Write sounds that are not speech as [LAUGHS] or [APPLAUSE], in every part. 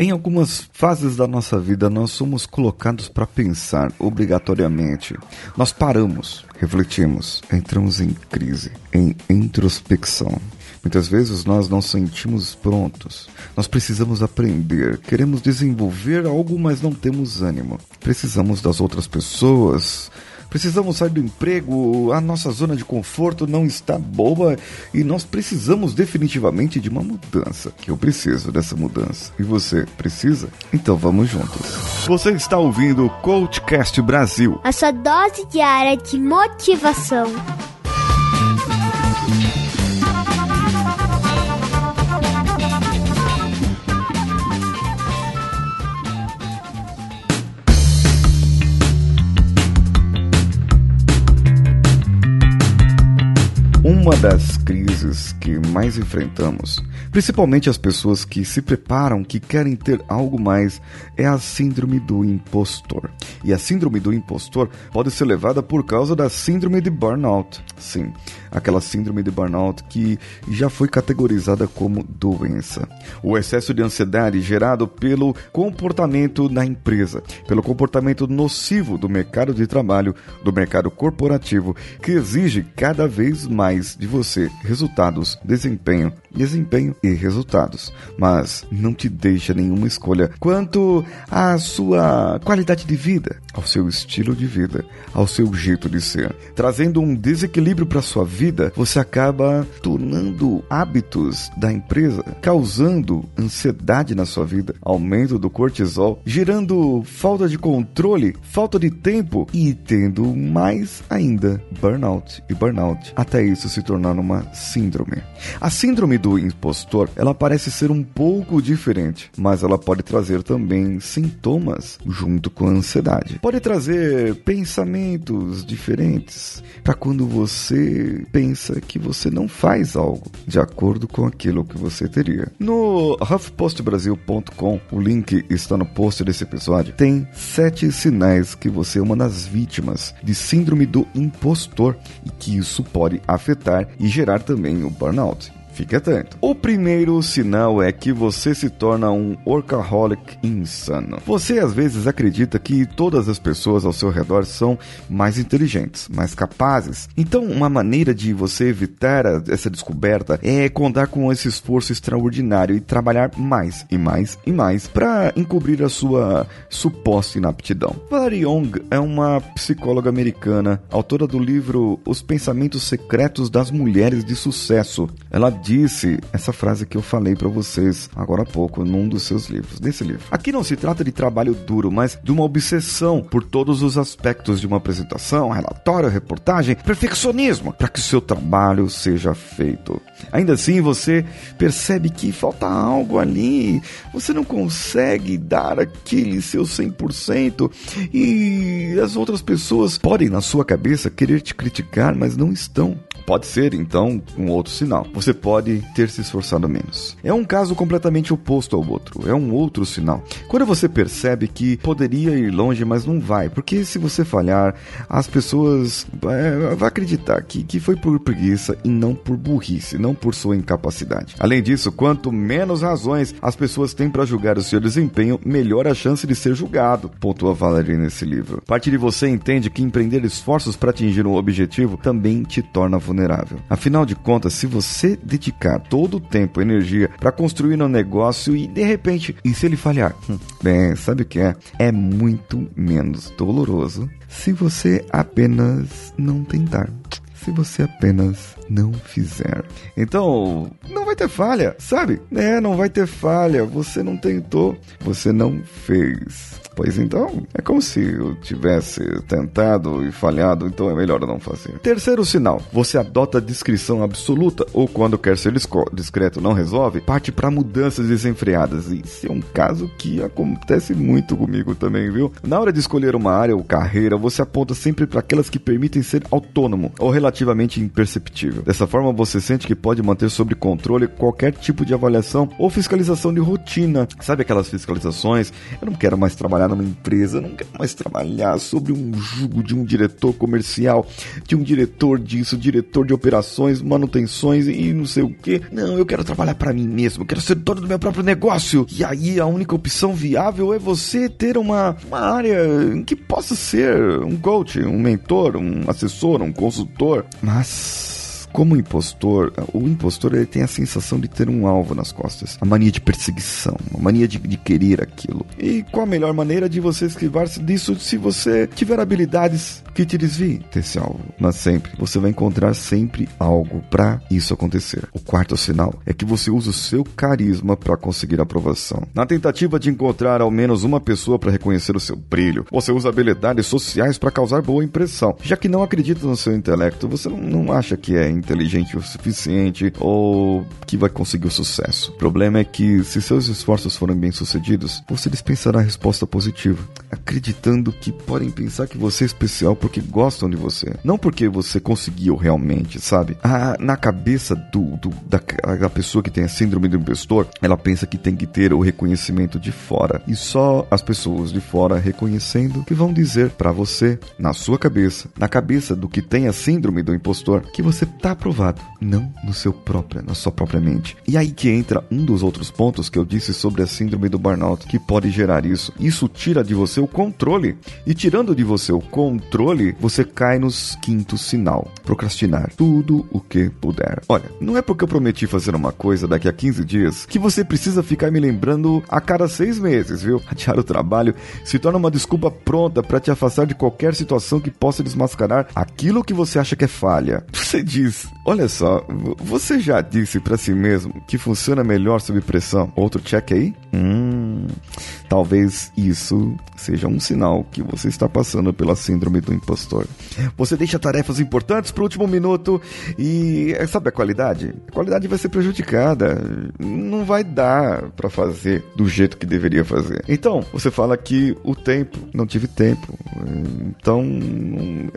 Em algumas fases da nossa vida, nós somos colocados para pensar obrigatoriamente. Nós paramos, refletimos, entramos em crise, em introspecção. Muitas vezes nós não sentimos prontos. Nós precisamos aprender, queremos desenvolver algo, mas não temos ânimo. Precisamos das outras pessoas. Precisamos sair do emprego, a nossa zona de conforto não está boa e nós precisamos definitivamente de uma mudança. Que eu preciso dessa mudança. E você precisa? Então vamos juntos. Você está ouvindo o Coachcast Brasil. A sua dose diária de motivação. Uma das crises que mais enfrentamos, principalmente as pessoas que se preparam, que querem ter algo mais, é a síndrome do impostor. E a síndrome do impostor pode ser levada por causa da síndrome de burnout. Sim, aquela síndrome de burnout que já foi categorizada como doença. O excesso de ansiedade gerado pelo comportamento na empresa, pelo comportamento nocivo do mercado de trabalho, do mercado corporativo, que exige cada vez mais de você resultados, desempenho, desempenho e resultados, mas não te deixa nenhuma escolha quanto à sua qualidade de vida, ao seu estilo de vida, ao seu jeito de ser, trazendo um desequilíbrio para sua vida, você acaba tornando hábitos da empresa, causando ansiedade na sua vida, aumento do cortisol, gerando falta de controle, falta de tempo e tendo mais ainda burnout e burnout, até isso se tornar uma síndrome. A síndrome do impostor, ela parece ser um pouco diferente, mas ela pode trazer também sintomas junto com a ansiedade. Pode trazer pensamentos diferentes para quando você pensa que você não faz algo de acordo com aquilo que você teria. No HuffPostBrasil.com, o link está no post desse episódio, tem sete sinais que você é uma das vítimas de síndrome do impostor e que isso pode afetar e gerar também o burnout. Fique atento. O primeiro sinal é que você se torna um workaholic insano. Você às vezes acredita que todas as pessoas ao seu redor são mais inteligentes, mais capazes. Então, uma maneira de você evitar essa descoberta é contar com esse esforço extraordinário e trabalhar mais e mais e mais para encobrir a sua suposta inaptidão. Valerie Young é uma psicóloga americana, autora do livro Os Pensamentos Secretos das Mulheres de Sucesso. Ela disse essa frase que eu falei para vocês agora há pouco num dos seus livros, desse livro. Aqui não se trata de trabalho duro, mas de uma obsessão por todos os aspectos de uma apresentação, relatório, reportagem, perfeccionismo, para que o seu trabalho seja feito. Ainda assim, você percebe que falta algo ali, você não consegue dar aquele seu 100% e as outras pessoas podem na sua cabeça querer te criticar, mas não estão. Pode ser, então, um outro sinal. Você pode ter se esforçado menos. É um caso completamente oposto ao outro. É um outro sinal. Quando você percebe que poderia ir longe, mas não vai, porque se você falhar, as pessoas é, vão acreditar que, que foi por preguiça e não por burrice, não por sua incapacidade. Além disso, quanto menos razões as pessoas têm para julgar o seu desempenho, melhor a chance de ser julgado, pontua Valerie nesse livro. Parte de você entende que empreender esforços para atingir um objetivo também te torna vulnerável. Afinal de contas, se você dedicar todo o tempo energia para construir um negócio e de repente, e se ele falhar? Hum, bem, sabe o que é? É muito menos doloroso se você apenas não tentar se você apenas não fizer. Então, não vai ter falha, sabe? É, não vai ter falha. Você não tentou, você não fez. Pois então, é como se eu tivesse tentado e falhado, então é melhor não fazer. Terceiro sinal: você adota discrição absoluta ou quando quer ser discreto não resolve, parte para mudanças desenfreadas. Isso é um caso que acontece muito comigo também, viu? Na hora de escolher uma área ou carreira, você aponta sempre para aquelas que permitem ser autônomo ou relativamente imperceptível. Dessa forma, você sente que pode manter sob controle qualquer tipo de avaliação ou fiscalização de rotina. Sabe aquelas fiscalizações? Eu não quero mais trabalhar numa empresa, não quero mais trabalhar sobre um jugo de um diretor comercial, de um diretor disso, diretor de operações, manutenções e não sei o que. Não, eu quero trabalhar para mim mesmo, eu quero ser dono do meu próprio negócio. E aí a única opção viável é você ter uma, uma área em que possa ser um coach, um mentor, um assessor, um consultor. Mas como impostor, o impostor ele tem a sensação de ter um alvo nas costas, a mania de perseguição, a mania de, de querer aquilo. E qual a melhor maneira de você esquivar-se disso se você tiver habilidades que te desviem desse alvo? Mas sempre, você vai encontrar sempre algo para isso acontecer. O quarto sinal é que você usa o seu carisma para conseguir aprovação. Na tentativa de encontrar ao menos uma pessoa para reconhecer o seu brilho, você usa habilidades sociais para causar boa impressão. Já que não acredita no seu intelecto, você não, não acha que é inteligente o suficiente ou que vai conseguir o sucesso. O problema é que, se seus esforços forem bem-sucedidos, você dispensará a resposta positiva, acreditando que podem pensar que você é especial porque gostam de você, não porque você conseguiu realmente, sabe? Ah, na cabeça do, do da, da pessoa que tem a síndrome do impostor, ela pensa que tem que ter o reconhecimento de fora e só as pessoas de fora reconhecendo que vão dizer para você, na sua cabeça, na cabeça do que tem a síndrome do impostor, que você tá aprovado, não no seu próprio, na sua própria mente. E aí que entra um dos outros pontos que eu disse sobre a síndrome do burnout, que pode gerar isso. Isso tira de você o controle. E tirando de você o controle, você cai nos quinto sinal, procrastinar tudo o que puder. Olha, não é porque eu prometi fazer uma coisa daqui a 15 dias que você precisa ficar me lembrando a cada seis meses, viu? [LAUGHS] Adiar o trabalho se torna uma desculpa pronta para te afastar de qualquer situação que possa desmascarar aquilo que você acha que é falha. [LAUGHS] Você diz, olha só, você já disse para si mesmo que funciona melhor sob pressão? Outro check aí? Hum, talvez isso seja um sinal que você está passando pela síndrome do impostor. Você deixa tarefas importantes para o último minuto e sabe a qualidade? A qualidade vai ser prejudicada. Não vai dar para fazer do jeito que deveria fazer. Então, você fala que o tempo, não tive tempo. Então,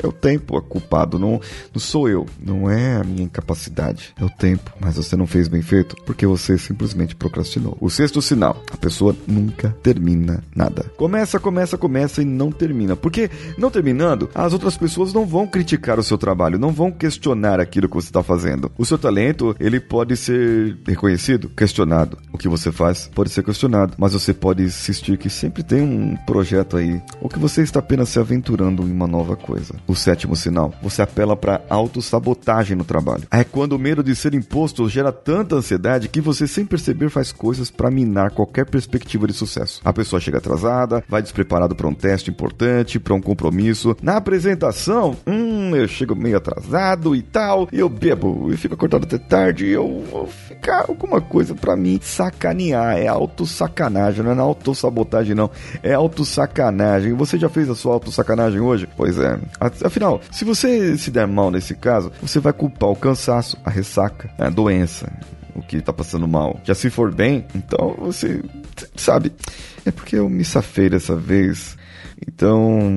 é o tempo a culpado, não, não sou eu, não é a minha incapacidade, é o tempo. Mas você não fez bem feito porque você simplesmente procrastinou. O sexto sinal, a pessoa nunca termina nada. Começa, começa, começa e não termina. Porque não terminando, as outras pessoas não vão criticar o seu trabalho, não vão questionar aquilo que você está fazendo. O seu talento, ele pode ser reconhecido, questionado. O que você faz pode ser questionado, mas você pode insistir que sempre tem um projeto aí, ou que você está apenas se aventurando em uma nova coisa. O sétimo sinal, você apela para autossabotagem no trabalho. É quando o medo de ser imposto gera tanta ansiedade que você, sem perceber, faz coisas para minar qualquer perspectiva de sucesso. A pessoa chega atrasada, vai despreparado para um teste importante, para um compromisso. Na apresentação, hum, eu chego meio atrasado e tal, e eu bebo e fico acordado até tarde e eu vou ficar alguma coisa para mim sacanear. É autossacanagem, não é autossabotagem, não. É autossacanagem. Você já fez a sua autossacanagem hoje? Pois é. Afinal, se você se der mal nesse caso, você vai culpar o cansaço, a ressaca, a doença, o que tá passando mal. Já se for bem, então você sabe. É porque eu me safei dessa vez então,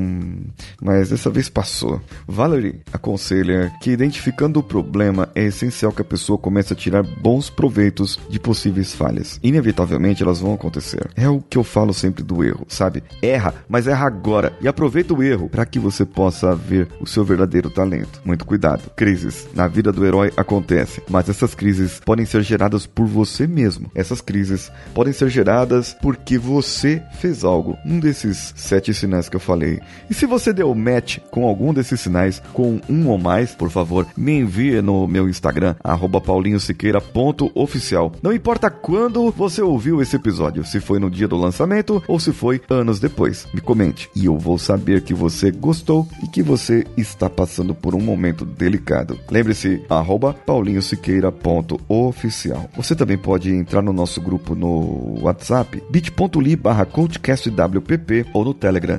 mas dessa vez passou. Valerie aconselha que identificando o problema é essencial que a pessoa comece a tirar bons proveitos de possíveis falhas. Inevitavelmente elas vão acontecer. É o que eu falo sempre do erro, sabe? Erra, mas erra agora e aproveita o erro para que você possa ver o seu verdadeiro talento. Muito cuidado. Crises na vida do herói acontecem, mas essas crises podem ser geradas por você mesmo. Essas crises podem ser geradas porque você fez algo. Um desses sete sinais sinais que eu falei. E se você deu match com algum desses sinais, com um ou mais, por favor, me envie no meu Instagram, paulinhosiqueira.oficial. Não importa quando você ouviu esse episódio, se foi no dia do lançamento ou se foi anos depois. Me comente e eu vou saber que você gostou e que você está passando por um momento delicado. Lembre-se, paulinhosiqueira.oficial. Você também pode entrar no nosso grupo no WhatsApp, bit.ly barra ou no Telegram,